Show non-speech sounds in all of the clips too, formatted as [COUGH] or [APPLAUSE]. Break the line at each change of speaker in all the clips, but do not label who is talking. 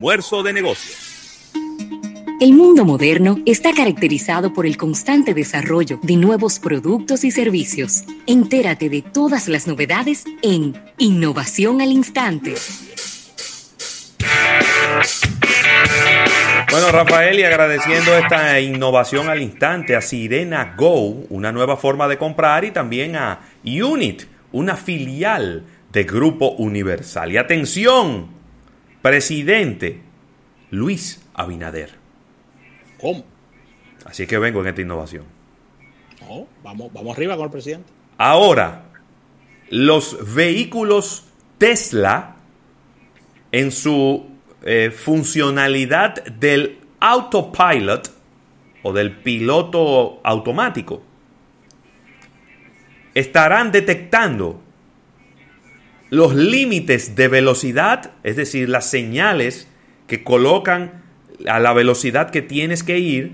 Almuerzo de negocios.
El mundo moderno está caracterizado por el constante desarrollo de nuevos productos y servicios. Entérate de todas las novedades en Innovación al Instante.
Bueno, Rafael, y agradeciendo esta innovación al instante a Sirena Go, una nueva forma de comprar, y también a Unit, una filial de Grupo Universal. Y atención, presidente Luis Abinader.
¿Cómo?
Así que vengo en esta innovación.
No, vamos, vamos arriba con el presidente.
Ahora, los vehículos Tesla, en su eh, funcionalidad del autopilot o del piloto automático, estarán detectando los límites de velocidad, es decir, las señales que colocan a la velocidad que tienes que ir,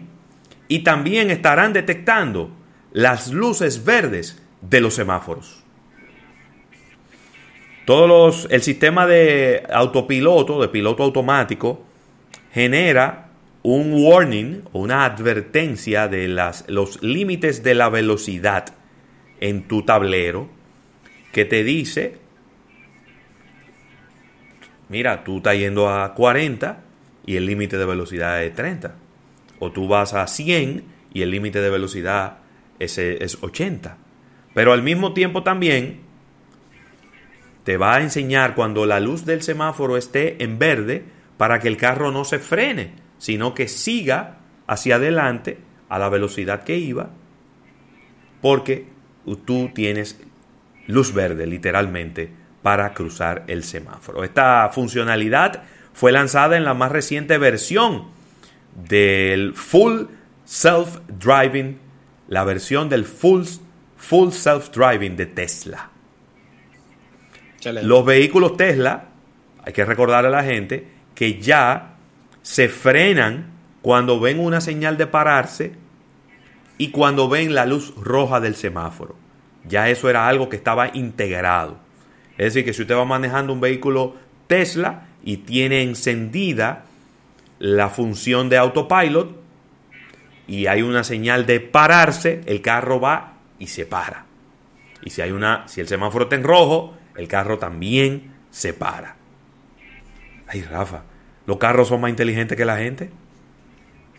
y también estarán detectando las luces verdes de los semáforos. Todos los, el sistema de autopiloto, de piloto automático, genera un warning o una advertencia de las, los límites de la velocidad en tu tablero que te dice mira, tú estás yendo a 40 y el límite de velocidad es 30. O tú vas a 100 y el límite de velocidad es, es 80. Pero al mismo tiempo también te va a enseñar cuando la luz del semáforo esté en verde para que el carro no se frene, sino que siga hacia adelante a la velocidad que iba, porque tú tienes luz verde, literalmente, para cruzar el semáforo. Esta funcionalidad fue lanzada en la más reciente versión del Full Self Driving, la versión del Full, full Self Driving de Tesla. Los vehículos Tesla, hay que recordarle a la gente que ya se frenan cuando ven una señal de pararse y cuando ven la luz roja del semáforo. Ya eso era algo que estaba integrado. Es decir, que si usted va manejando un vehículo Tesla y tiene encendida la función de autopilot y hay una señal de pararse, el carro va y se para. Y si hay una si el semáforo está en rojo, el carro también se para. Ay, Rafa, ¿los carros son más inteligentes que la gente?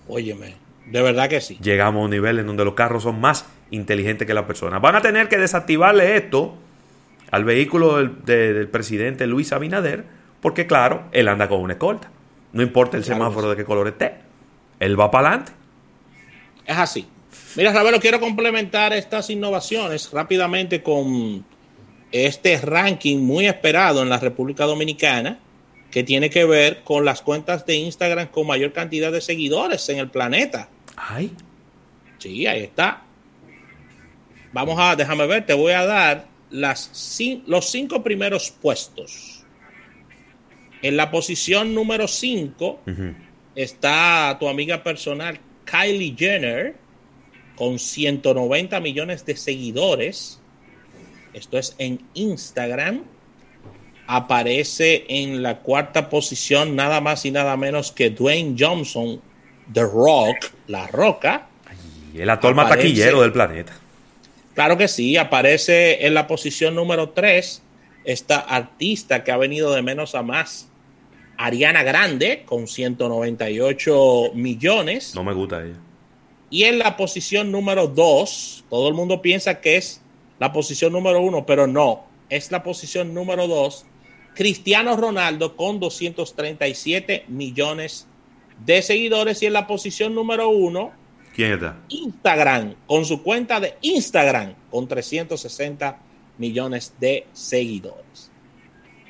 Óyeme, de verdad que sí.
Llegamos a un nivel en donde los carros son más inteligentes que las personas. Van a tener que desactivarle esto al vehículo del, presidente Luis Abinader, porque claro, él anda con una escolta. No importa el semáforo de qué color esté, él va para adelante.
Es así. Mira, Ravelo, quiero complementar estas innovaciones rápidamente con este ranking muy esperado en la República Dominicana, que tiene que ver con las cuentas de Instagram con mayor cantidad de seguidores en el planeta.
Ay.
Sí, ahí está. Vamos a, déjame ver, te voy a dar las, los cinco primeros puestos. En la posición número 5 está tu amiga personal Kylie Jenner con 190 millones de seguidores. Esto es en Instagram. Aparece en la cuarta posición nada más y nada menos que Dwayne Johnson, The Rock, La Roca.
el actor más taquillero del planeta.
Claro que sí, aparece en la posición número 3 esta artista que ha venido de menos a más, Ariana Grande, con 198 millones.
No me gusta ella.
Y en la posición número 2, todo el mundo piensa que es la posición número 1, pero no, es la posición número 2, Cristiano Ronaldo con 237 millones de seguidores. Y en la posición número 1,
¿Quién está?
Instagram, con su cuenta de Instagram, con 360 millones de seguidores.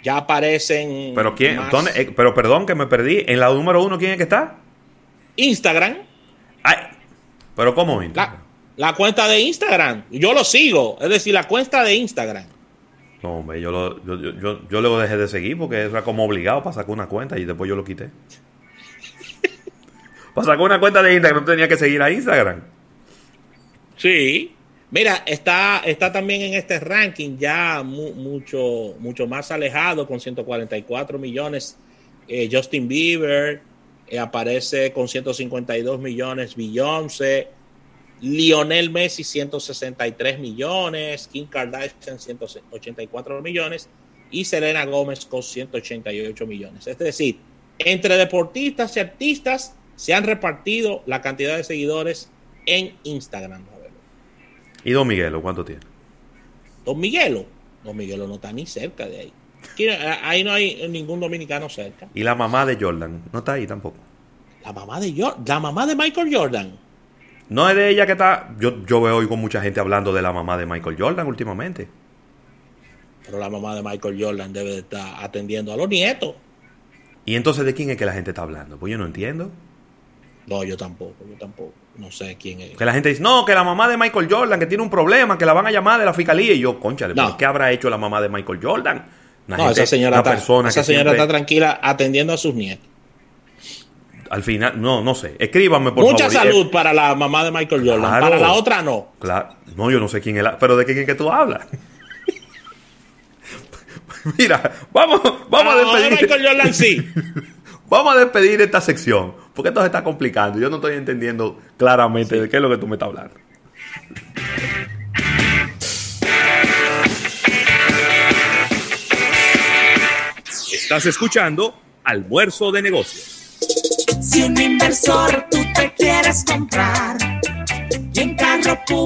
Ya aparecen.
¿Pero quién? Eh, pero perdón que me perdí. ¿En la número uno quién es que está?
Instagram.
Ay, ¿Pero cómo Instagram?
La, cuenta de Instagram. Yo lo sigo. Es decir, la cuenta de Instagram.
No, hombre, yo, lo, yo, yo, yo, lo dejé de seguir porque era como obligado para sacar una cuenta y después yo lo quité. Para sacar una cuenta de Instagram tenía que seguir a Instagram.
Sí. Mira, está, está también en este ranking ya mucho, mucho más alejado con 144 millones eh, Justin Bieber, eh, aparece con 152 millones Beyoncé, Lionel Messi 163 millones, Kim Kardashian 184 millones y Selena Gómez con 188 millones. Es decir, entre deportistas y artistas se han repartido la cantidad de seguidores en Instagram.
¿Y Don Miguelo cuánto tiene?
Don Miguelo, Don Miguelo no está ni cerca de ahí. Ahí no hay ningún dominicano cerca.
¿Y la mamá de Jordan? No está ahí tampoco.
La mamá de Jordan, la mamá de Michael Jordan.
No es de ella que está. Yo, yo veo hoy con mucha gente hablando de la mamá de Michael Jordan últimamente.
Pero la mamá de Michael Jordan debe de estar atendiendo a los nietos.
¿Y entonces de quién es que la gente está hablando? Pues yo no entiendo.
No, yo tampoco, yo tampoco. No sé quién es.
Que la gente dice, no, que la mamá de Michael Jordan, que tiene un problema, que la van a llamar de la fiscalía. Y yo, concha, ¿qué habrá hecho la mamá de Michael Jordan?
no, esa señora, está, esa señora está tranquila atendiendo a sus nietos.
Al final, no, no sé. Escríbanme, por
Mucha favor. Mucha salud para la mamá de Michael Jordan. para la otra, no.
Claro. No, yo no sé quién es la. Pero ¿de quién es que tú hablas? [LAUGHS] Mira, vamos, vamos a despedir.
Michael Jordan sí. [LAUGHS]
vamos a despedir esta sección. Porque esto se está complicando. Yo no estoy entendiendo claramente de qué es lo que tú me estás hablando. Estás escuchando Almuerzo de Negocios.
Si un inversor tú te quieres comprar y en carro público